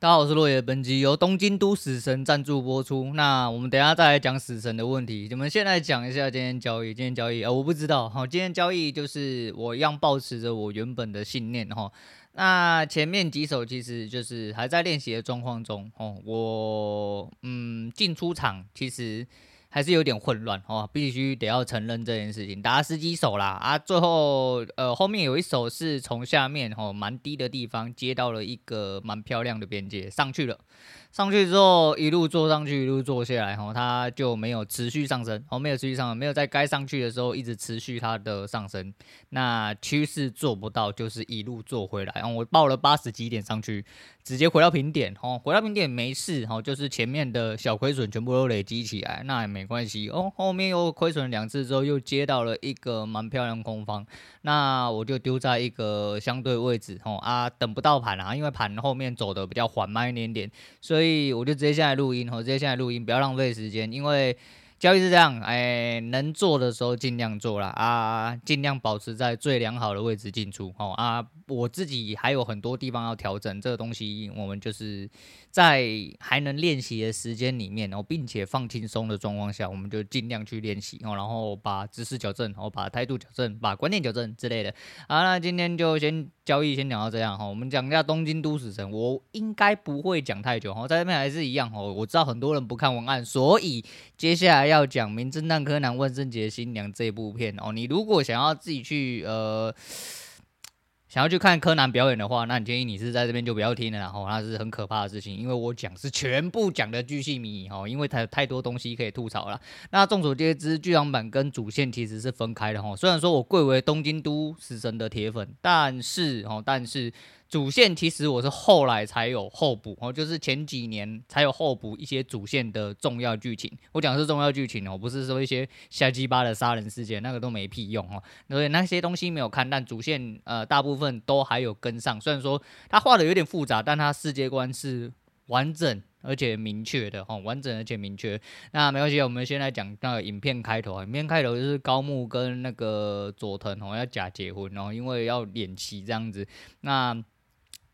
大家好，我是落叶。本集由东京都死神赞助播出。那我们等下再来讲死神的问题。我们现在讲一下今天交易。今天交易啊、我不知道。好，今天交易就是我一样保持着我原本的信念哈。那前面几手其实就是还在练习的状况中哦。我嗯进出场其实。还是有点混乱哦，必须得要承认这件事情。打十几手啦啊，最后呃后面有一手是从下面哦蛮低的地方接到了一个蛮漂亮的边界上去了。上去之后一路做上去，一路做下来，吼，它就没有持续上升，哦，没有持续上升，没有在该上去的时候一直持续它的上升，那趋势做不到，就是一路做回来，我报了八十几点上去，直接回到平点，哦，回到平点没事，哦，就是前面的小亏损全部都累积起来，那也没关系，哦，后面又亏损两次之后，又接到了一个蛮漂亮空方，那我就丢在一个相对位置，哦啊，等不到盘啊，因为盘后面走的比较缓慢一点点，所以。所以我就直接下来录音，我直接下来录音，不要浪费时间，因为交易是这样，哎，能做的时候尽量做啦，啊，尽量保持在最良好的位置进出，哦啊。我自己还有很多地方要调整，这个东西我们就是在还能练习的时间里面，然后并且放轻松的状况下，我们就尽量去练习哦，然后把姿势矫正，然后把态度矫正，把观念矫正之类的。好，那今天就先交易先讲到这样哈，我们讲一下东京都死神，我应该不会讲太久哈，在这边还是一样哦，我知道很多人不看文案，所以接下来要讲《名侦探柯南：万圣节新娘》这部片哦，你如果想要自己去呃。想要去看柯南表演的话，那你建议你是在这边就不要听了，然后那是很可怕的事情，因为我讲是全部讲的巨细靡遗哈，因为它有太多东西可以吐槽了。那众所皆知，剧场版跟主线其实是分开的哈，虽然说我贵为东京都死神的铁粉，但是哦，但是。主线其实我是后来才有后补哦，就是前几年才有后补一些主线的重要剧情。我讲的是重要剧情哦，不是说一些瞎鸡巴的杀人事件，那个都没屁用哦。所以那些东西没有看，但主线呃大部分都还有跟上。虽然说他画的有点复杂，但他世界观是完整而且明确的哦，完整而且明确。那没关系，我们先来讲那个影片开头啊，影片开头就是高木跟那个佐藤哦要假结婚，然后因为要演戏这样子，那。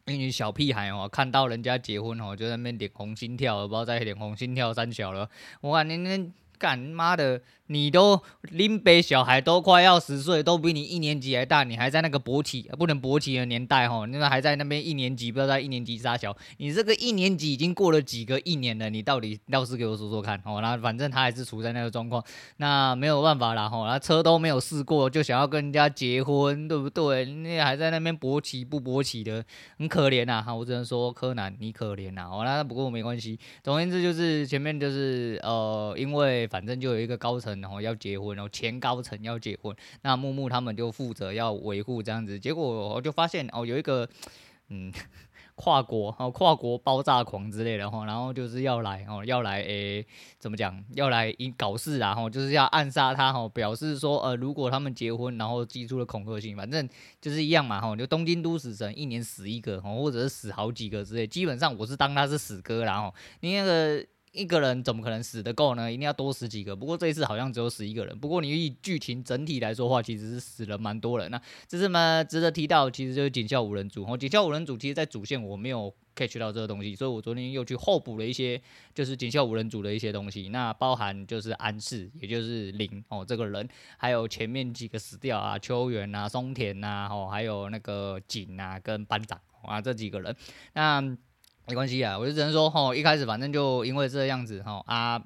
因为小屁孩哦，看到人家结婚哦，就在那边脸红心跳，不知道在脸红心跳三小了。我看你那干妈的。你都林北小孩都快要十岁，都比你一年级还大，你还在那个勃起不能勃起的年代吼，那个还在那边一年级，不知道在一年级撒小。你这个一年级已经过了几个一年了，你到底倒是给我说说看哦。那反正他还是处在那个状况，那没有办法啦吼，那车都没有试过就想要跟人家结婚，对不对？那还在那边勃起不勃起的，很可怜呐哈。我只能说柯南你可怜呐。哦，那不过没关系，总而言之就是前面就是呃，因为反正就有一个高层。然后要结婚，然后前高层要结婚，那木木他们就负责要维护这样子，结果我就发现哦，有一个嗯 跨国哦跨国爆炸狂之类的哈，然后就是要来哦要来诶怎么讲要来搞事啊哈，就是要暗杀他哈，表示说呃如果他们结婚，然后寄出了恐吓信，反正就是一样嘛哈，就东京都死神一年死一个或者是死好几个之类，基本上我是当他是死哥啦哈，你那个。一个人怎么可能死得够呢？一定要多死几个。不过这一次好像只有死一个人。不过你以剧情整体来说的话，其实是死了蛮多人。那这是嘛值得提到，其实就是警校五人组。哦，警校五人组其实，在主线我没有 catch 到这个东西，所以我昨天又去后补了一些，就是警校五人组的一些东西。那包含就是安室，也就是零哦这个人，还有前面几个死掉啊，秋元啊、松田啊，哦还有那个景啊跟班长啊这几个人，那。没关系啊，我就只能说，吼，一开始反正就因为这样子，吼啊，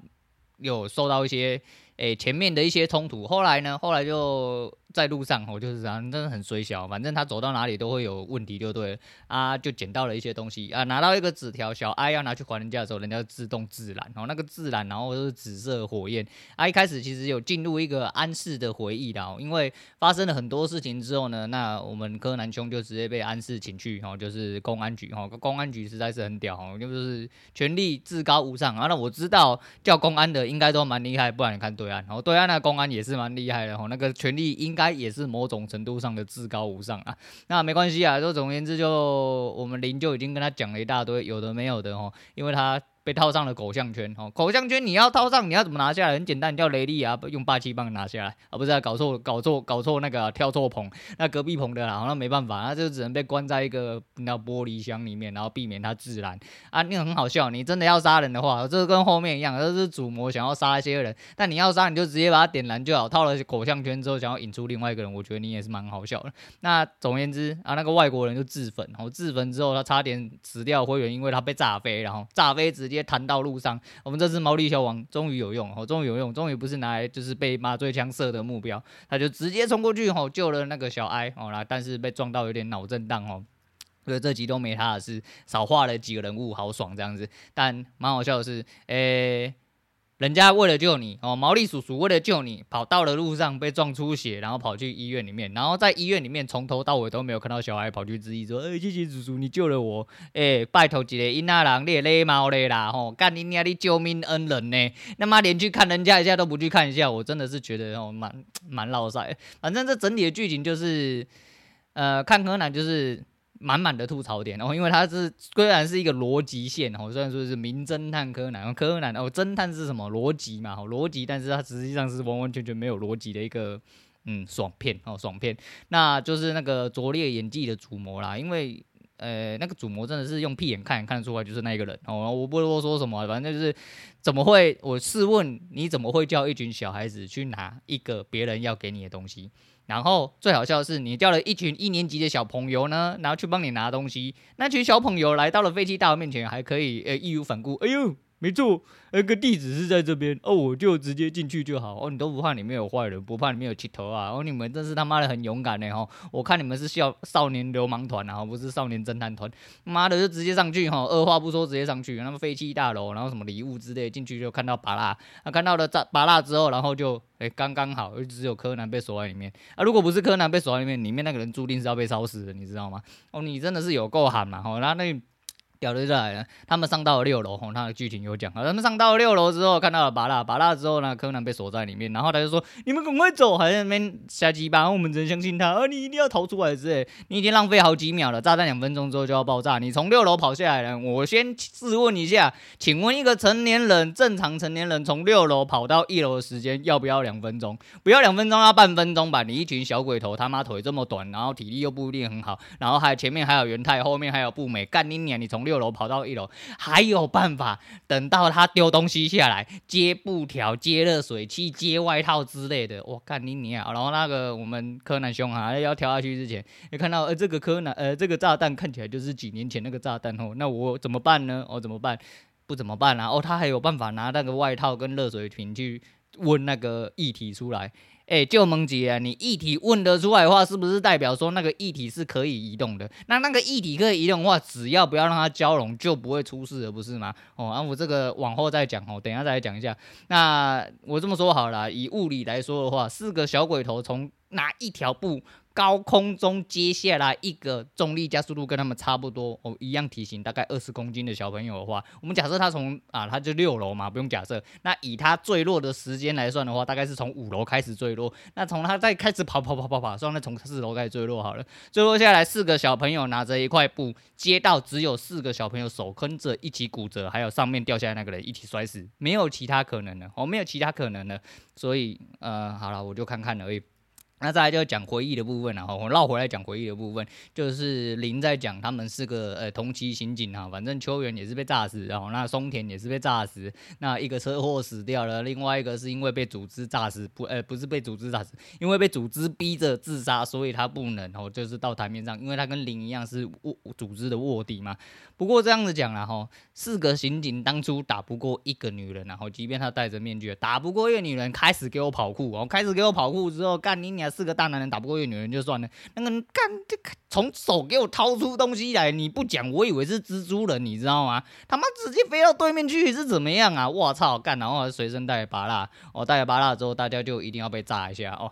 有受到一些，诶、前面的一些冲突，后来呢，后来就。在路上，我就是这样，真的很衰小。反正他走到哪里都会有问题，就对啊。就捡到了一些东西啊，拿到一个纸条，小爱要拿去还人家的时候，人家自动自燃。然后那个自燃，然后就是紫色火焰啊。一开始其实有进入一个安室的回忆的，因为发生了很多事情之后呢，那我们柯南兄就直接被安室请去，哦，就是公安局，哦，公安局实在是很屌，哦，就是权力至高无上啊。那我知道叫公安的应该都蛮厉害，不然你看对岸，然后对岸那公安也是蛮厉害的，哦，那个权力应该。他也是某种程度上的至高无上啊，那没关系啊，就总而言之，就我们林就已经跟他讲了一大堆有的没有的哦，因为他被套上了狗项圈哦，狗项圈你要套上，你要怎么拿下来？很简单，你叫雷利啊，用霸气棒拿下来啊，不是啊，搞错搞错搞错那个、跳错棚，那隔壁棚的啦，那没办法，那就只能被关在一个那玻璃箱里面，然后避免它自燃啊。那个很好笑，你真的要杀人的话，这跟后面一样，这是主谋想要杀一些人，但你要杀你就直接把它点燃就好，套了口项圈之后想要引出另外一个人，我觉得你也是蛮好笑的。那总而言之啊，那个外国人就自焚，然后自焚之后他差点死掉灰原，因为他被炸飞，然后炸飞直直接弹到路上。我们这只毛利小王终于有用哦，终于有用，终于不是拿来就是被麻醉枪射的目标，他就直接冲过去吼救了那个小哀哦啦，但是被撞到有点脑震荡哦，所以这集都没他的事，少画了几个人物，好爽这样子，但蛮好笑的是，诶、人家为了救你哦，毛利叔叔为了救你，跑到了路上被撞出血，然后跑去医院里面，然后在医院里面从头到尾都没有看到小孩跑去质疑说，哎、谢谢叔叔，你救了我，哎、拜托一个囡仔人，你也礼貌的啦，吼，干你娘的救命恩人呢，他妈连去看人家一下都不去看一下，我真的是觉得哦，蛮蛮落赛，反正这整体的剧情就是，呃，看柯南就是。满满的吐槽点，然后因为它是虽然是一个逻辑线，哦，虽然说是名侦探柯南，柯南哦，侦探是什么逻辑嘛，逻辑，但是它实际上是完完全全没有逻辑的一个嗯爽片哦，爽片，那就是那个拙劣演技的主谋啦，因为呃那个主谋真的是用屁眼看也看得出来就是那个人哦，我不多说什么，反正就是怎么会，我试问你怎么会叫一群小孩子去拿一个别人要给你的东西？然后最好笑的是，你叫了一群一年级的小朋友呢，然后去帮你拿东西。那群小朋友来到了废弃大楼面前，还可以呃义无反顾。哎呦！没错，那个地址是在这边哦，我就直接进去就好哦。你都不怕里面有坏人，不怕里面有乞头啊？哦，你们真是他妈的很勇敢呢哈！我看你们是少少年流氓团啊，不是少年侦探团。妈的，就直接上去哈，二话不说直接上去。那么废弃大楼，然后什么礼物之类，进去就看到巴拉，那看到了炸巴拉之后，然后就哎刚刚好，只有柯南被锁在里面啊。如果不是柯南被锁在里面，里面那个人注定是要被烧死的，你知道吗？哦，你真的是有够狠嘛！哦，然后那。屌的就来了，他们上到了六楼，吼，他的剧情有讲啊。他们上到了六楼之后，看到了拔蜡，拔蜡之后呢，柯南被锁在里面，然后他就说：“你们赶快走，还在那边瞎鸡巴，我们只相信他，啊，你一定要逃出来之类。你已经浪费好几秒了，炸弹两分钟之后就要爆炸，你从六楼跑下来了。我先试问一下，请问一个成年人，正常成年人从六楼跑到一楼的时间要不要两分钟？不要两分钟，要半分钟吧？你一群小鬼头，他妈腿这么短，然后体力又不一定很好，然后还前面还有元太，后面还有步美，干你娘！你从六六楼跑到一楼。”还有办法，等到他丢东西下来，接布条、接热水器、接外套之类的，我干你娘！然后那个我们柯南兄啊，要跳下去之前，你看到呃这个柯南呃这个炸弹看起来就是几年前那个炸弹哦，那我怎么办呢？我、哦、怎么办？不怎么办啊？哦，他还有办法拿那个外套跟热水瓶去温那个液体出来。哎，就萌姐啊，你液体问得出来的话，是不是代表说那个液体是可以移动的？那那个液体可以移动的话，只要不要让它交融，就不会出事了，不是吗？哦，啊，我这个往后再讲哦，等一下再来讲一下。那我这么说好了，以物理来说的话，四个小鬼头从哪一条布？高空中接下来一个重力加速度跟他们差不多哦，一样体型大概二十公斤的小朋友的话，我们假设他从啊，他就六楼嘛，不用假设。那以他坠落的时间来算的话，大概是从五楼开始坠落。那从他再开始跑跑跑跑跑，算那从四楼开始坠落好了。坠落下来，四个小朋友拿着一块布接到，只有四个小朋友手跟着一起骨折，还有上面掉下来那个人一起摔死，没有其他可能了哦，没有其他可能了。所以呃，好了，我就看看而已。那再来就讲回忆的部分，然后我绕回来讲回忆的部分，就是林在讲他们是个呃同期刑警哈，反正秋元也是被炸死，然后那松田也是被炸死，那一个车祸死掉了，另外一个是因为被组织炸死，不呃不是被组织炸死，因为被组织逼着自杀，所以他不能哦，就是到台面上，因为他跟林一样是卧组织的卧底嘛。不过这样子讲了哈，四个刑警当初打不过一个女人，然后即便他戴着面具，打不过一个女人，开始给我跑酷，哦，开始给我跑酷之后，干你娘！四个大男人打不过一个女人就算了，那个干这从手给我掏出东西来，你不讲，我以为是蜘蛛人，你知道吗？他妈直接飞到对面去是怎么样啊？我操，干！然后随身带芭乐，我带了芭乐之后，大家就一定要被炸一下哦。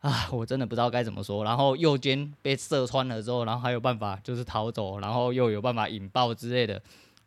啊，我真的不知道该怎么说。然后右肩被射穿了之后，然后还有办法就是逃走，然后又有办法引爆之类的。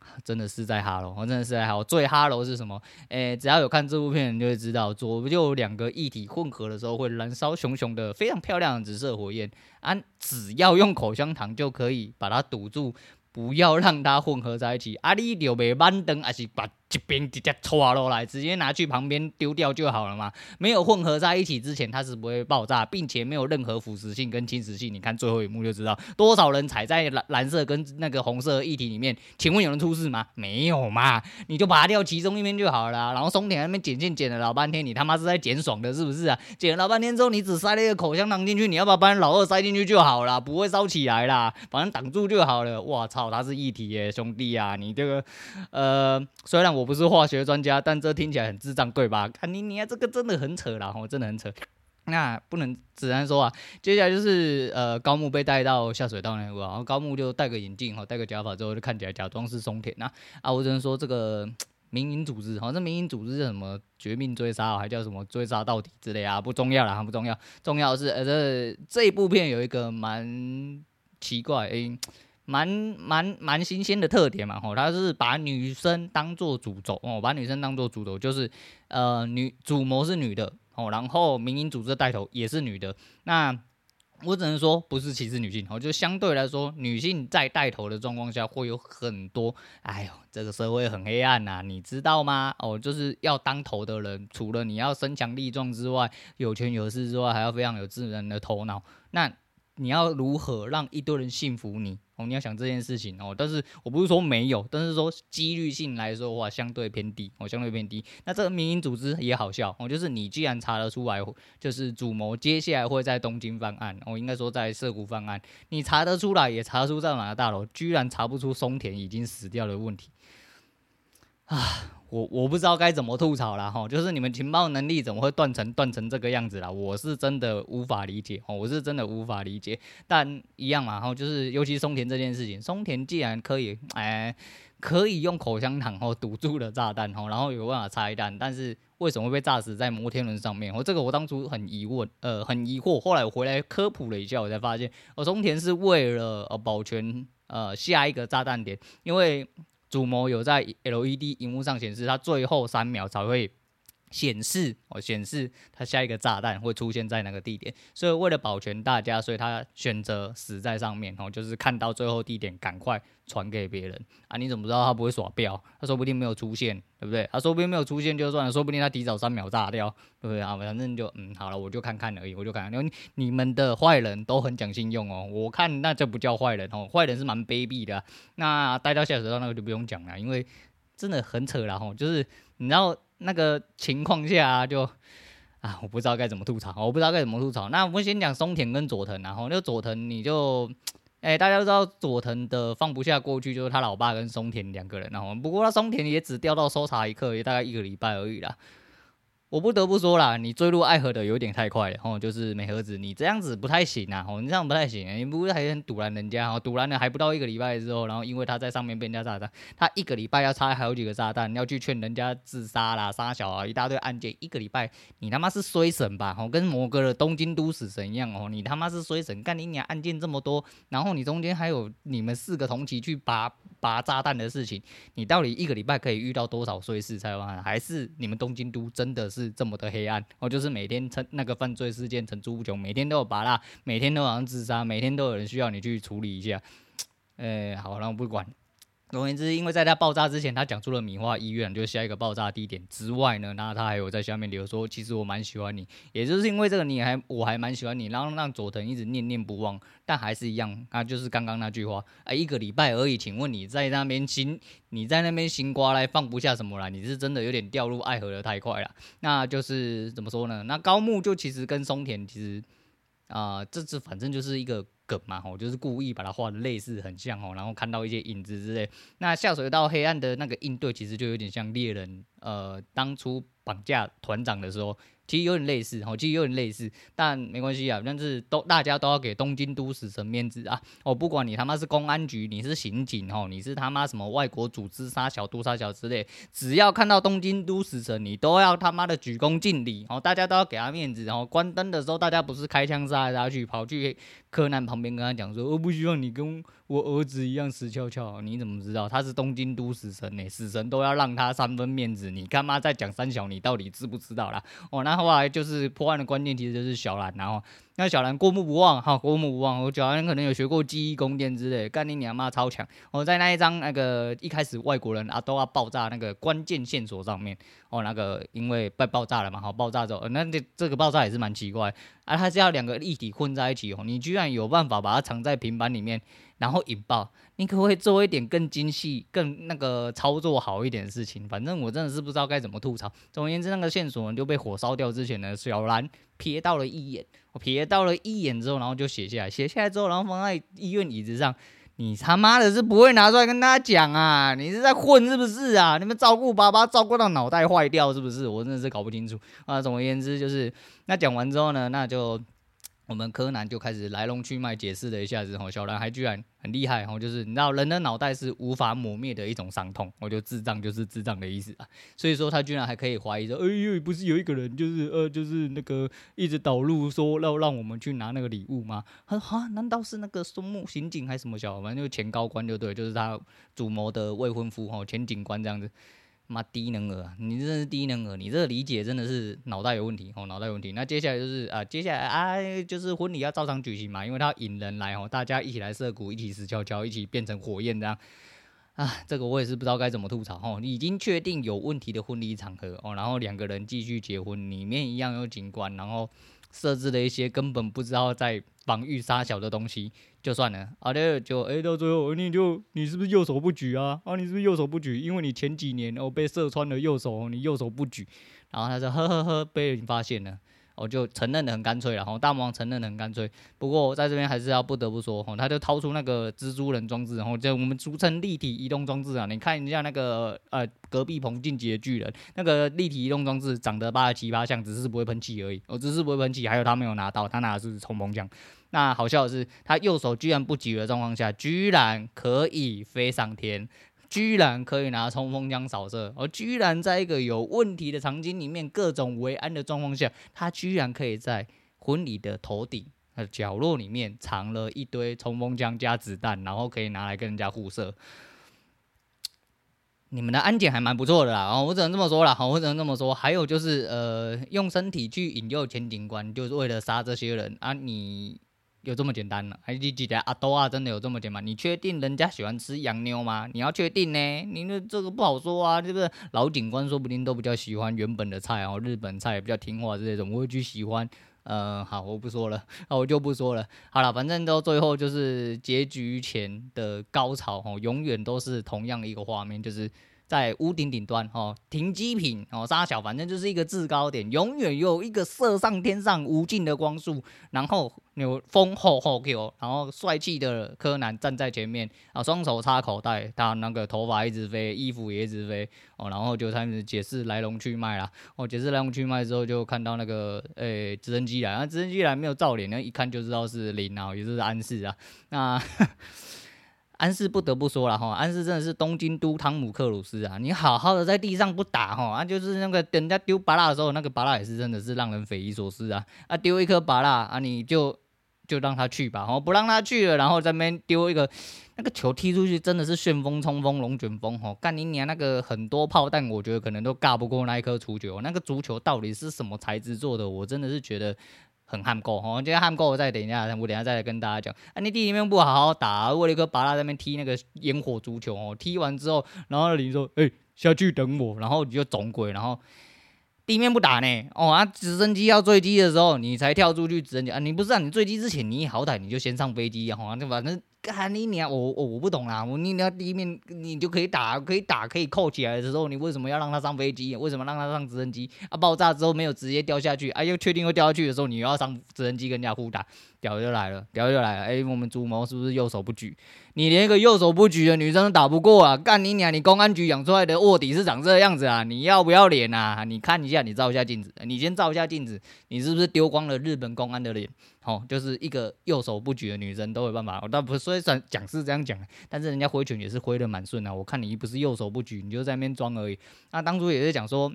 真的是在哈喽，我真的是在哈喽。最哈喽是什么？诶，只要有看这部片，你就会知道，左右两个液体混合的时候会燃烧熊熊的非常漂亮的紫色火焰啊！只要用口香糖就可以把它堵住，不要让它混合在一起。啊，你就袂慢灯，还是把一边直接拖落来，直接拿去旁边丢掉就好了嘛。没有混合在一起之前，它是不会爆炸，并且没有任何腐蚀性跟侵蚀性。你看最后一幕就知道，多少人踩在蓝蓝色跟那个红色液体里面，请问有人出事吗？没有嘛，你就拔掉其中一边就好了。然后松田那边剪线剪了老半天，你他妈是在剪爽的，是不是啊？剪了老半天之后，你只塞了一个口香糖进去，你要不要把老二塞进去就好了，不会烧起来啦，反正挡住就好了。我操！它是液体耶，兄弟啊，你这个，呃，虽然我不是化学专家，但这听起来很智障，对吧？看你你啊，这个真的很扯啦，吼，真的很扯。那不能只能说啊，接下来就是呃，高木被带到下水道那个，然后高木就戴个眼镜，哈，戴个假发之后就看起来假装是松田呐。啊，我只能说这个 民营组织，好像民营组织是什么绝命追杀，还叫什么追杀到底之类啊，不重要啦，不重要，重要的是呃，这这一部片有一个蛮奇怪诶。蛮蛮蛮新鲜的特点嘛，吼，他是把女生当做主轴哦，把女生当做主轴，就是呃女主谋是女的哦，然后民营组织带头也是女的，那我只能说不是歧视女性哦，就相对来说，女性在带头的状况下会有很多，哎呦，这个社会很黑暗呐，你知道吗？哦，就是要当头的人，除了你要身强力壮之外，有权有势之外，还要非常有智能的头脑，那你要如何让一堆人信服你？哦，你要想这件事情哦，但是我不是说没有，但是说几率性来说的话，相对偏低哦，相对偏低。那这个民营组织也好笑哦，就是你既然查得出来，就是主谋接下来会在东京犯案，我、哦、应该说在涩谷犯案，你查得出来，也查得出在哪个大楼，居然查不出松田已经死掉的问题啊！我我不知道该怎么吐槽了哈，就是你们情报能力怎么会断层断成这个样子啦？我是真的无法理解哦，我是真的无法理解。但一样嘛，哈，就是尤其松田这件事情，松田既然可以，哎，可以用口香糖哦堵住了炸弹哦，然后有办法拆弹，但是为什么会被炸死在摩天轮上面？我这个我当初很疑问，呃，很疑惑。后来我回来科普了一下，我才发现，哦，松田是为了呃保全呃下一个炸弹点，因为。主模有在 LED 屏幕上显示，它最后三秒才会显示哦，显示他下一个炸弹会出现在哪个地点。所以为了保全大家，所以他选择死在上面哦，就是看到最后地点赶快。传给别人啊？你怎么知道他不会耍飙？他说不定没有出现，对不对？他说不定没有出现就算了，说不定他提早三秒炸掉，对不对啊？反正就嗯，好了，我就看看而已，我就看看。因为你们的坏人都很讲信用哦，我看那就不叫坏人哦，坏人是蛮卑鄙的。那带到下水道那个就不用讲了，因为真的很扯了吼，就是你知道那个情况下，就啊，我不知道该怎么吐槽，我不知道该怎么吐槽。那我们先讲松田跟佐藤，然后那个佐藤你就。哎、大家都知道佐藤的放不下过去就是他老爸跟松田两个人，然后不过他松田也只掉到搜查一刻，也大概一个礼拜而已啦。我不得不说啦，你坠入爱河的有点太快了，吼，就是美和子，你这样子不太行啊，吼，你这样不太行，你不是还很赌烂人家，吼，赌烂了还不到一个礼拜之后，然后因为他在上面被人家炸弹，他一个礼拜要拆好几个炸弹，要去劝人家自杀啦、杀小啊，一大堆案件，一个礼拜，你他妈是衰神吧，哦，跟某个的东京都死神一样，哦，你他妈是衰神，干你娘案件这么多，然后你中间还有你们四个同期去拔拔炸弹的事情，你到底一个礼拜可以遇到多少衰事才完？还是你们东京都真的是？这么的黑暗，我，就是每天成那个犯罪事件层出不穷，每天都有拔蜡，每天都好像自杀，每天都有人需要你去处理一下。哎，好，那我不管。总而言之，因为在他爆炸之前，他讲出了米花医院就是下一个爆炸地点之外呢，那他还有在下面留说，其实我蛮喜欢你，也就是因为这个，你还我还蛮喜欢你，然后让佐藤一直念念不忘，但还是一样，那就是刚刚那句话，哎，一个礼拜而已，请问你在那边心，你在那边心瓜来放不下什么来？你是真的有点掉入爱河的太快了，那就是怎么说呢？那高木就其实跟松田其实啊、这次反正就是一个。梗嘛，吼，就是故意把它画的类似很像吼，然后看到一些影子之类。那下水道黑暗的那个应对，其实就有点像猎人，呃，当初绑架团长的时候。其实有点类似，哦，其实有点类似，但没关系啊，但是都大家都要给东京都死神面子啊！哦，不管你他妈是公安局，你是刑警，哦，你是他妈什么外国组织杀小杜杀小之类，只要看到东京都死神，你都要他妈的鞠躬尽礼，哦，大家都要给他面子，然后关灯的时候，大家不是开枪杀来杀去，跑去柯南旁边跟他讲说，我不希望你跟我儿子一样死翘翘，你怎么知道他是东京都死神呢？死神都要让他三分面子，你干嘛在讲三小？你到底知不知道啦？哦，那后来就是破案的关键，其实就是小兰，然后那小兰过目不忘，哈，过目不忘。我小兰可能有学过记忆宫殿之类，干你娘妈超强！我在那一张那个一开始外国人啊都要爆炸那个关键线索上面，哦，那个因为被爆炸了嘛，哈，爆炸之后，那这这个爆炸也是蛮奇怪，啊，它是要两个立体混在一起哦，你居然有办法把它藏在平板里面，然后引爆，你可不可以做一点更精细、更那个操作好一点的事情？反正我真的是不知道该怎么吐槽。总而言之，那个线索就被火烧掉之前呢，小兰瞥到了一眼。我瞥到了一眼之后，然后就写下来，写下来之后，然后放在医院椅子上。你他妈的是不会拿出来跟大家讲啊？你是在混是不是啊？你们照顾爸爸照顾到脑袋坏掉是不是？我真的是搞不清楚啊。总而言之，就是那讲完之后呢，那就。我们柯南就开始来龙去脉解释了一下子，吼，小男孩居然很厉害，吼，就是你知道人的脑袋是无法磨灭的一种伤痛，我就智障就是智障的意思啊，所以说他居然还可以怀疑说，哎呦，不是有一个人就是呃就是那个一直导入说要让我们去拿那个礼物吗？他说啊，难道是那个松木刑警还是什么小，反正就前高官就对，就是他主谋的未婚夫，吼，前警官这样子。妈低能儿，你真是低能儿，你这个理解真的是脑袋有问题哦，脑袋有问题。那接下来就是啊，接下来啊，就是婚礼要照常举行嘛，因为他要引人来哦，大家一起来涩谷，一起死翘翘，一起变成火焰这样。啊，这个我也是不知道该怎么吐槽哦。已经确定有问题的婚礼场合哦，然后两个人继续结婚，里面一样有警官，然后。设置了一些根本不知道在防御杀小的东西，就算了。啊，对，就哎、到最后你就你是不是右手不举啊？啊，你是不是右手不举？因为你前几年哦被射穿了右手，你右手不举。然后他说呵呵呵，被人发现了。我就承认的很干脆了，吼，大魔王承认的很干脆。不过在这边还是要不得不说，吼，他就掏出那个蜘蛛人装置，然后就我们俗称立体移动装置啊。你看一下那个呃隔壁棚进击的巨人，那个立体移动装置长得八十七八像，只是不会喷气而已。哦，只是不会喷气，还有他没有拿到，他拿的是冲锋枪。那好笑的是，他右手居然不举的状况下，居然可以飞上天。居然可以拿冲锋枪扫射，而居然在一个有问题的场景里面，各种维安的状况下，他居然可以在婚礼的头顶呃角落里面藏了一堆冲锋枪加子弹，然后可以拿来跟人家互射。你们的安检还蛮不错的啦，哦，我只能这么说啦，好，我只能这么说。还有就是呃，用身体去引诱前警官，就是为了杀这些人啊，你。有这么简单呢？还记得阿多啊？真的有这么简单？你确定人家喜欢吃洋妞吗？你要确定呢？你那这个不好说啊。这个老警官说不定都比较喜欢原本的菜哦，日本菜比较听话这种，我会去喜欢。呃，好，我不说了，那我就不说了。好了，反正到最后就是结局前的高潮哦，永远都是同样的一个画面，就是。在屋顶顶端，哦，停机坪，哦，沙小，反正就是一个制高点，永远有一个射上天上无尽的光束，然后有风吼吼 Q，然后帅气的柯南站在前面，啊，双手插口袋，他那个头发一直飞，衣服也一直飞，哦，然后就开始解释来龙去脉啦，哦，解释来龙去脉之后，就看到那个，诶、直升机来，那直升机来没有照脸，那一看就知道是林啊，也就是安室啊，那。安室不得不说了哈，安室真的是东京都汤姆克鲁斯啊！你好好的在地上不打哈，啊就是那个等人家丢芭拉的时候，那个芭拉也是真的是让人匪夷所思啊！啊丢一颗芭拉啊，你就就让他去吧，哦不让他去了，然后在那边丢一个那个球踢出去，真的是旋风冲锋龙卷风哈！干你娘那个很多炮弹，我觉得可能都尬不过那一颗足球，那个足球到底是什么材质做的？我真的是觉得。很憨够吼，今天憨够，我再等一下，我等下再来跟大家讲。啊，你弟里面不好好打，为了一颗芭乐在那边踢那个烟火足球哦，踢完之后，然后你说，哎、下去等我，然后你就总鬼，然后地面不打呢，哦啊，直升机要坠机的时候，你才跳出去直升机啊，你不是啊，你坠机之前，你好歹你就先上飞机啊，好啊，就反正。干你娘！我我我不懂啦，我你你要第一面你就可以打，可以打，可以扣起来的时候，你为什么要让他上飞机？为什么让他上直升机？啊，爆炸之后没有直接掉下去，啊，又确定会掉下去的时候，你又要上直升机跟人家互打，屌就来了，屌就来了！哎、我们主谋是不是右手不举？你连一个右手不举的女生都打不过啊！干你娘！你公安局养出来的卧底是长这样子啊？你要不要脸啊？你看一下，你照一下镜子，你先照一下镜子，你是不是丢光了日本公安的脸？哦，就是一个右手不举的女生都有办法，我倒不是说讲是这样讲，但是人家挥拳也是挥得蛮顺啊。我看你不是右手不举，你就在那边装而已。那当初也是讲说，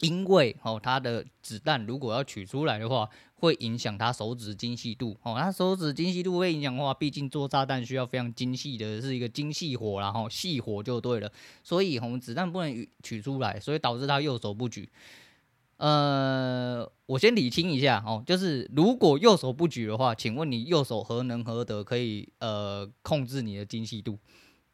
因为哦，他的子弹如果要取出来的话，会影响他手指精细度。哦，他手指精细度会影响的话，毕竟做炸弹需要非常精细的，是一个精细火，然后细火就对了。所以，我们子弹不能取出来，所以导致他右手不举。呃，我先理清一下哦，就是如果右手不举的话，请问你右手何能何德可以呃控制你的精细度？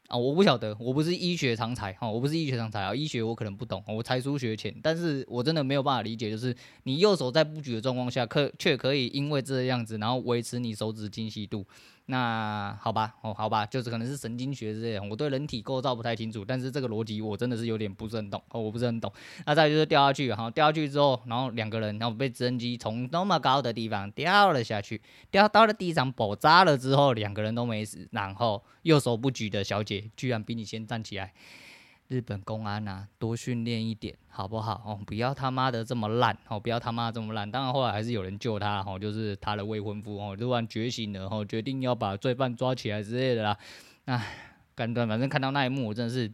啊，我不晓得，我不是医学常才哈，我不是医学常才啊，医学我可能不懂，我才疏学浅，但是我真的没有办法理解，就是你右手在不举的状况下，可却可以因为这个样子，然后维持你手指精细度。那好吧，哦，好吧，就是可能是神经学之类的，我对人体构造不太清楚，但是这个逻辑我真的是有点不是很懂，哦，我不是很懂。那再就是掉下去，然后掉下去之后，然后两个人，然后被直升机从那么高的地方掉了下去，掉到了地上爆炸了之后，两个人都没死，然后右手不举的小姐居然比你先站起来。日本公安啊，多训练一点好不好？哦，不要他妈的这么烂哦，不要他妈这么烂。当然后来还是有人救他哦，就是他的未婚夫哦，突然觉醒了哦，决定要把罪犯抓起来之类的啦。唉，干断，反正看到那一幕，我真的是。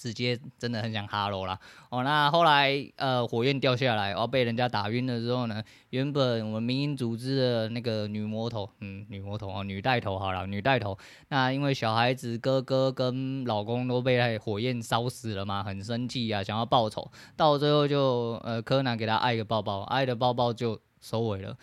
直接真的很想哈喽啦哦，那后来呃火焰掉下来，然后被人家打晕了之后呢，原本我们民营组织的那个女魔头，嗯，女魔头哦，女带头好了，女带头，那因为小孩子哥哥跟老公都被火焰烧死了嘛，很生气啊，想要报仇，到最后就呃柯南给他爱个抱抱，爱的抱抱就收尾了。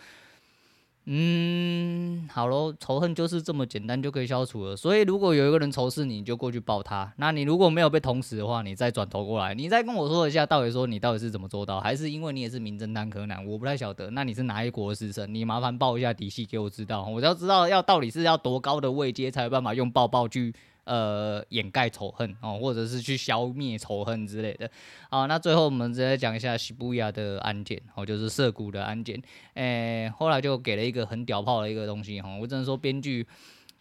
嗯，好喽，仇恨就是这么简单就可以消除了。所以如果有一个人仇视你，你就过去抱他。那你如果没有被捅死的话，你再转头过来，你再跟我说一下，到底说你到底是怎么做到？还是因为你也是名侦探柯南？我不太晓得。那你是哪一国的师生？你麻烦报一下底细给我知道。我要知道要到底是要多高的位阶才有办法用抱抱去。呃，掩盖仇恨哦，或者是去消灭仇恨之类的。好，那最后我们直接讲一下西布亚的案件哦，就是涩谷的案件。诶，后来就给了一个很屌炮的一个东西哈。我只能说编剧，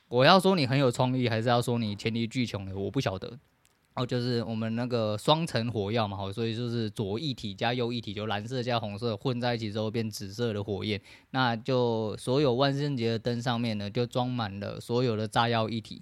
我要说你很有创意，还是要说你黔驴技穷的，我不晓得。哦，就是我们那个双层火药嘛，好所以就是左一体加右一体，就蓝色加红色混在一起之后变紫色的火焰。那就所有万圣节的灯上面呢，就装满了所有的炸药一体。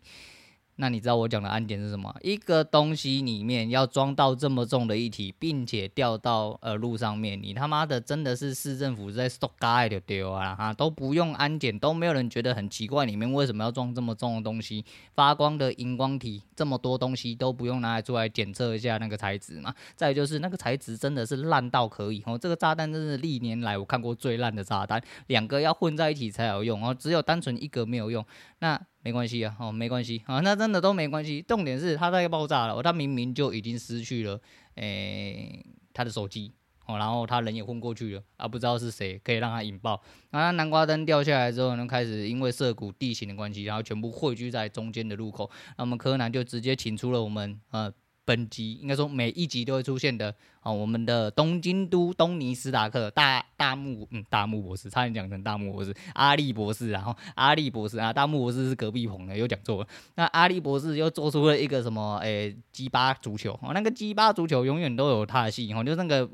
那你知道我讲的安检是什么？一个东西里面要装到这么重的一体，并且掉到呃路上面，你他妈的真的是市政府在 stock guy 就丢啊哈，都不用安检，都没有人觉得很奇怪，里面为什么要装这么重的东西？发光的荧光体，这么多东西都不用拿来出来检测一下那个材质嘛？再就是那个材质真的是烂到可以哦，这个炸弹真是历年来我看过最烂的炸弹，两个要混在一起才有用哦，只有单纯一个没有用，那。没关系啊，哦，没关系啊，那真的都没关系。重点是他在爆炸了，他明明就已经失去了，诶、他的手机哦，然后他人也昏过去了啊，不知道是谁可以让他引爆。然后南瓜灯掉下来之后呢，开始因为涉谷地形的关系，然后全部汇聚在中间的路口。那么柯南就直接请出了我们，呃。本集应该说每一集都会出现的啊，我们的东京都东尼斯达克大大木嗯大木博士，差点讲成大木博士阿笠博士，然后阿笠博士啊，大木博士是隔壁棚的，又讲错了。那阿笠博士又做出了一个什么诶鸡巴足球哦，那个鸡巴足球永远都有他的戏哦，就是那个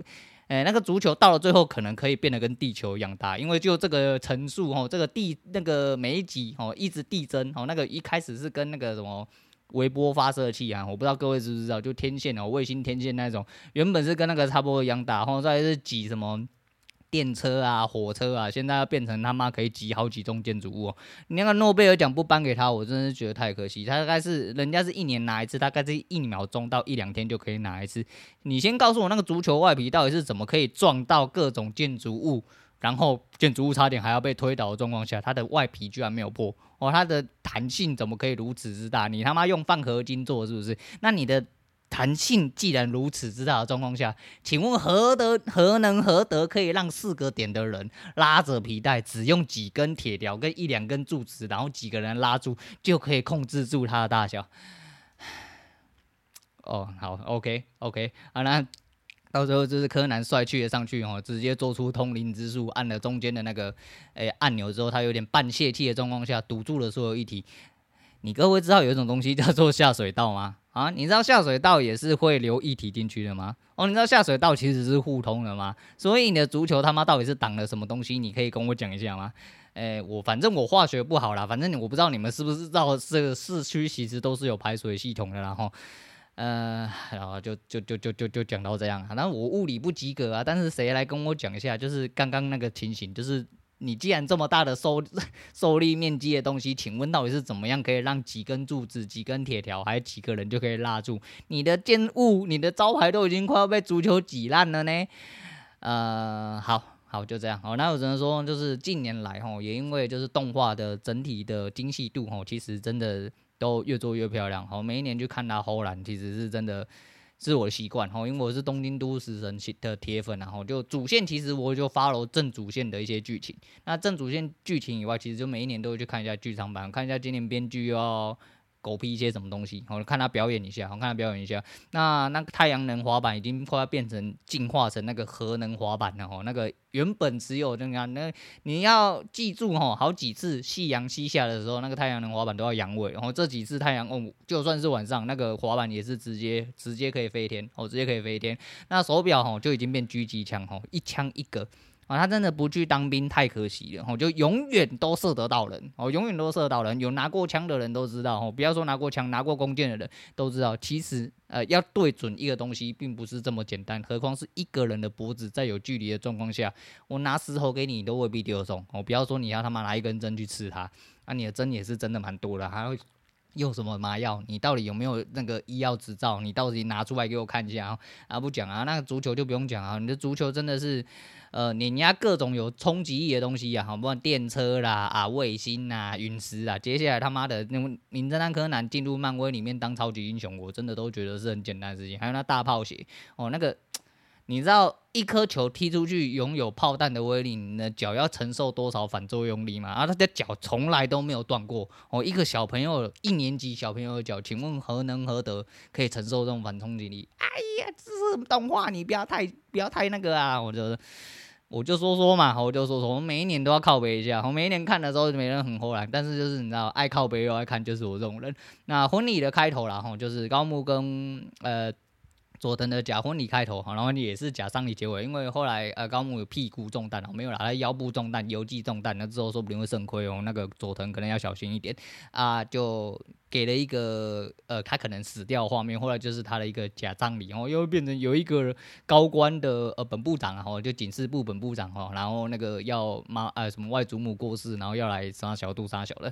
诶那个足球到了最后可能可以变得跟地球一样大，因为就这个层数哦，这个地那个每一集哦一直递增哦，那个一开始是跟那个什么。微波发射器啊，我不知道各位知不知道，就天线哦，卫星天线那种，原本是跟那个差不多一样大，然后再是挤什么电车啊、火车啊，现在要变成他妈可以挤好几栋建筑物。你那个诺贝尔奖不颁给他，我真的是觉得太可惜。他大概是人家是一年拿一次，大概是一秒钟到一两天就可以拿一次。你先告诉我那个足球外皮到底是怎么可以撞到各种建筑物？然后建筑物差点还要被推倒的状况下，它的外皮居然没有破哦，它的弹性怎么可以如此之大？你他妈用放合金做是不是？那你的弹性既然如此之大的状况下，请问何德何能何德可以让四个点的人拉着皮带，只用几根铁条跟一两根柱子，然后几个人拉住就可以控制住它的大小？哦，好，OK OK，好那。到时候就是柯南帅气的上去哦，直接做出通灵之术，按了中间的那个诶、按钮之后，他有点半泄气的状况下堵住了所有液体。你各位知道有一种东西叫做下水道吗？啊，你知道下水道也是会流液体进去的吗？哦，你知道下水道其实是互通的吗？所以你的足球他妈到底是挡了什么东西？你可以跟我讲一下吗？诶、我反正我化学不好啦，反正我不知道你们是不是知道这个市区其实都是有排水系统的，然后。呃，然后就就就就就就讲到这样，那我物理不及格啊，但是谁来跟我讲一下？就是刚刚那个情形，就是你既然这么大的受受 力面积的东西，请问到底是怎么样可以让几根柱子、几根铁条，还有几个人就可以拉住你的建物？你的招牌都已经快要被足球挤烂了呢。呃，好好就这样。好，那我只能说，就是近年来哈，也因为就是动画的整体的精细度哈，其实真的都越做越漂亮。好，每一年去看它后来其实是真的。是我的习惯哈，因为我是东京都市神的铁粉，然后就主线其实我就 follow 正主线的一些剧情。那正主线剧情以外，其实就每一年都会去看一下剧场版，看一下今年编剧哦。狗屁一些什么东西，我看他表演一下，我看他表演一下。那那个太阳能滑板已经快要变成进化成那个核能滑板了哈。那个原本只有那个，那你要记住哈，好几次夕阳西下的时候，那个太阳能滑板都要扬尾。然后这几次太阳哦，就算是晚上，那个滑板也是直接直接可以飞天哦，直接可以飞天。那手表哈就已经变狙击枪哈，一枪一个。啊，他真的不去当兵太可惜了，吼，就永远都射得到人，哦，永远都射得到人。有拿过枪的人都知道，吼，不要说拿过枪，拿过弓箭的人都知道，其实，呃，要对准一个东西，并不是这么简单，何况是一个人的脖子，在有距离的状况下，我拿石头给你，都未必丢得中，哦，不要说你要他妈拿一根针去刺他，啊，你的针也是真的蛮多的，还会。用什么麻药？你到底有没有那个医药执照？你到底拿出来给我看一下啊！啊，不讲啊，那个足球就不用讲啊。你的足球真的是，呃，碾压各种有冲击力的东西啊，好，不管电车啦、啊卫星呐、陨石啊，接下来他妈的那名侦探柯南进入漫威里面当超级英雄，我真的都觉得是很简单的事情。还有那大炮鞋哦，那个。你知道一颗球踢出去拥有炮弹的威力，你的脚要承受多少反作用力吗？啊，他的脚从来都没有断过哦。一个小朋友，一年级小朋友的脚，请问何能何德可以承受这种反冲击力？哎呀，这是动画，你不要太不要太那个啊！我就我就说说嘛，我就说说，我每一年都要靠北一下。我每一年看的时候，没人很后来，但是就是你知道，爱靠北又爱看，就是我这种人。那婚礼的开头啦，吼，就是高木跟呃。佐藤的假婚礼开头，哈然后也是假丧礼结尾，因为后来呃高木有屁股中弹哦，没有啦，他腰部中弹，邮寄中弹，那之后说不定会肾亏哦，那个佐藤可能要小心一点啊，就给了一个呃他可能死掉画面，后来就是他的一个假葬礼，然后又变成有一个高官的呃本部长然后，就警视部本部长哈，然后那个要妈呃什么外祖母过世，然后要来杀小杜杀小的。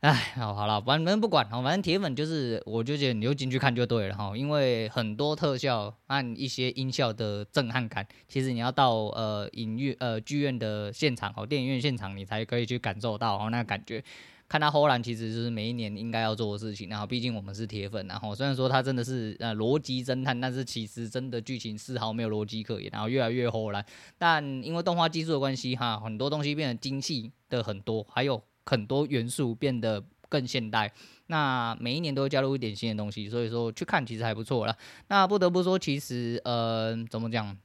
哎，好好了，反正不管，好，反正铁粉就是，我就觉得你就进去看就对了哈，因为很多特效和一些音效的震撼感，其实你要到呃影院呃剧院的现场哦，电影院现场你才可以去感受到哦那感觉。看他后来其实就是每一年应该要做的事情，然后毕竟我们是铁粉，然后虽然说他真的是呃逻辑侦探，但是其实真的剧情丝毫没有逻辑可言，然后越来越后来，但因为动画技术的关系哈，很多东西变得精细的很多，还有。很多元素变得更现代，那每一年都会加入一点新的东西，所以说去看其实还不错啦。那不得不说，其实呃，怎么讲？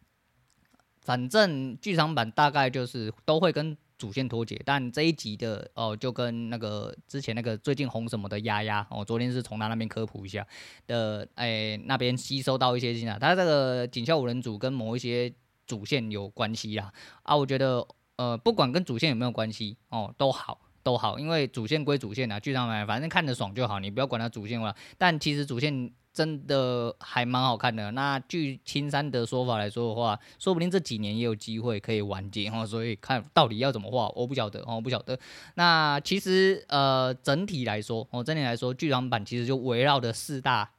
反正剧场版大概就是都会跟主线脱节，但这一集的哦、就跟那个之前那个最近红什么的丫丫，哦、昨天是从他那边科普一下的，哎、那边吸收到一些信息，他这个警校五人组跟某一些主线有关系啦。啊，我觉得呃，不管跟主线有没有关系哦、都好。都好，因为主线归主线啊，剧场版反正看着爽就好，你不要管它主线了。但其实主线真的还蛮好看的。那据青山的说法来说的话，说不定这几年也有机会可以完结哦。所以看到底要怎么画，我不晓得哦，我不晓得。那其实呃，整体来说哦，整体来说，剧场版其实就围绕着四大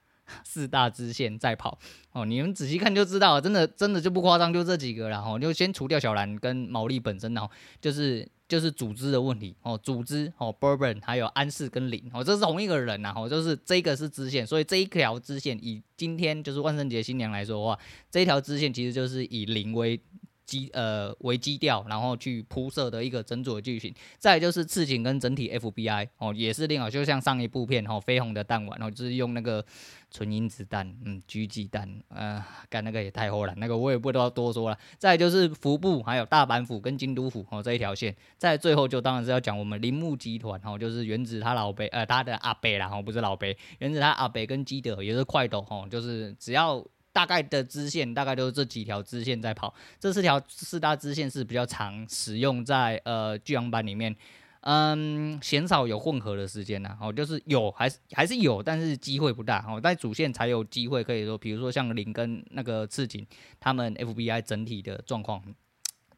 四大支线在跑哦。你们仔细看就知道，真的真的就不夸张，就这几个了哦。就先除掉小兰跟毛利本身哦，就是。就是组织的问题哦，组织哦，Bourbon 还有安室跟林哦，这是同一个人呐，哦，就是这个是支线，所以这一条支线以今天就是万圣节新娘来说的话，这一条支线其实就是以林为。基呃为基调，然后去铺设的一个整组的剧情，再就是刺青跟整体 FBI 哦，也是另外，就像上一部片哦，绯红的弹丸哦，就是用那个纯银子弹，嗯，狙击弹，呃，干那个也太厚了，那个我也不知道多说了。再就是服部，还有大阪府跟京都府哦这一条线，再最后就当然是要讲我们铃木集团哦，就是原子他老辈呃他的阿伯啦哦，不是老辈，原子他阿伯跟基德也是快斗哦，就是只要。大概的支线大概都是这几条支线在跑，这四条四大支线是比较常使用在呃巨阳板里面，嗯，鲜少有混合的时间呐，哦，就是有还是还是有，但是机会不大哦，在主线才有机会可以说，比如说像林跟那个赤井他们 FBI 整体的状况。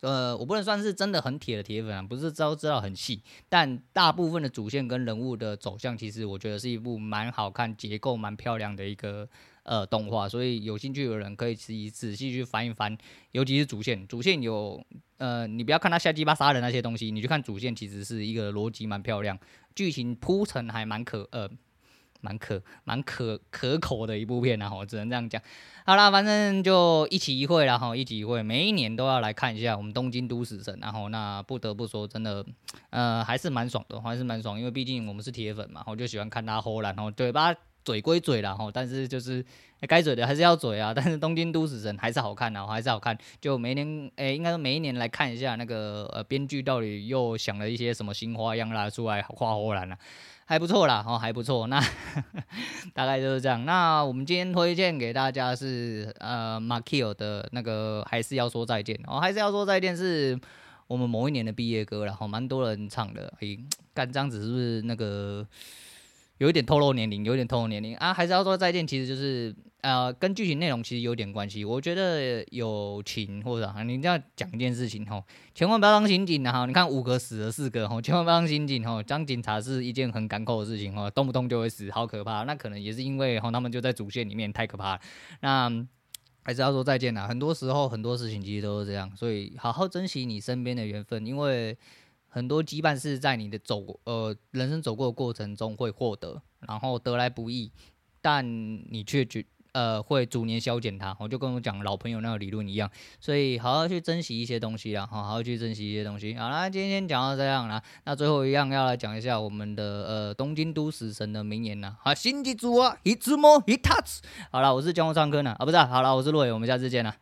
呃，我不能算是真的很铁的铁粉啊，不是都知道很细，但大部分的主线跟人物的走向，其实我觉得是一部蛮好看、结构蛮漂亮的一个呃动画，所以有兴趣的人可以仔仔细去翻一翻，尤其是主线，主线有呃，你不要看他瞎鸡巴杀人那些东西，你去看主线，其实是一个逻辑蛮漂亮，剧情铺陈还蛮可呃。蛮可蛮可可口的一部片啊，我只能这样讲。好啦，反正就一期一会啦，哈，一期一会，每一年都要来看一下我们东京都死神。然后那不得不说，真的，呃，还是蛮爽的，还是蛮爽，因为毕竟我们是铁粉嘛，我就喜欢看他吼，然后嘴巴嘴归嘴啦，哈，但是就是该嘴的还是要嘴啊。但是东京都死神还是好看的，还是好看。就每年，诶、应该说每一年来看一下那个呃编剧到底又想了一些什么新花样啦出来画吼然了。还不错啦，哦，还不错。那大概就是这样。那我们今天推荐给大家是呃，Makio 的那个还是要说再见哦，还是要说再见是我们某一年的毕业歌然后，蛮多人唱的。诶，干这样子是不是那个？有一点透露年龄，有一点透露年龄啊，还是要说再见。其实就是呃，跟剧情内容其实有点关系。我觉得友情或者啊，你这样讲一件事情吼，千万不要当刑警哈。你看五个死了四个吼，千万不要当刑警吼。当警察是一件很赶口的事情吼，动不动就会死，好可怕。那可能也是因为吼他们就在主线里面太可怕了。那还是要说再见啦。很多时候很多事情其实都是这样，所以好好珍惜你身边的缘分，因为。很多羁绊是在你的走呃人生走过的过程中会获得，然后得来不易，但你却觉呃会逐年消减它。我就跟我讲老朋友那个理论一样，所以好好去珍惜一些东西啦，好好去珍惜一些东西。好啦，今天讲到这样啦，那最后一样要来讲一下我们的呃东京都死神的名言啦。好，新记住啊，一直摸一塔子。好了，我是江户川科呢，啊不是、好了，我是洛伟，我们下次见了。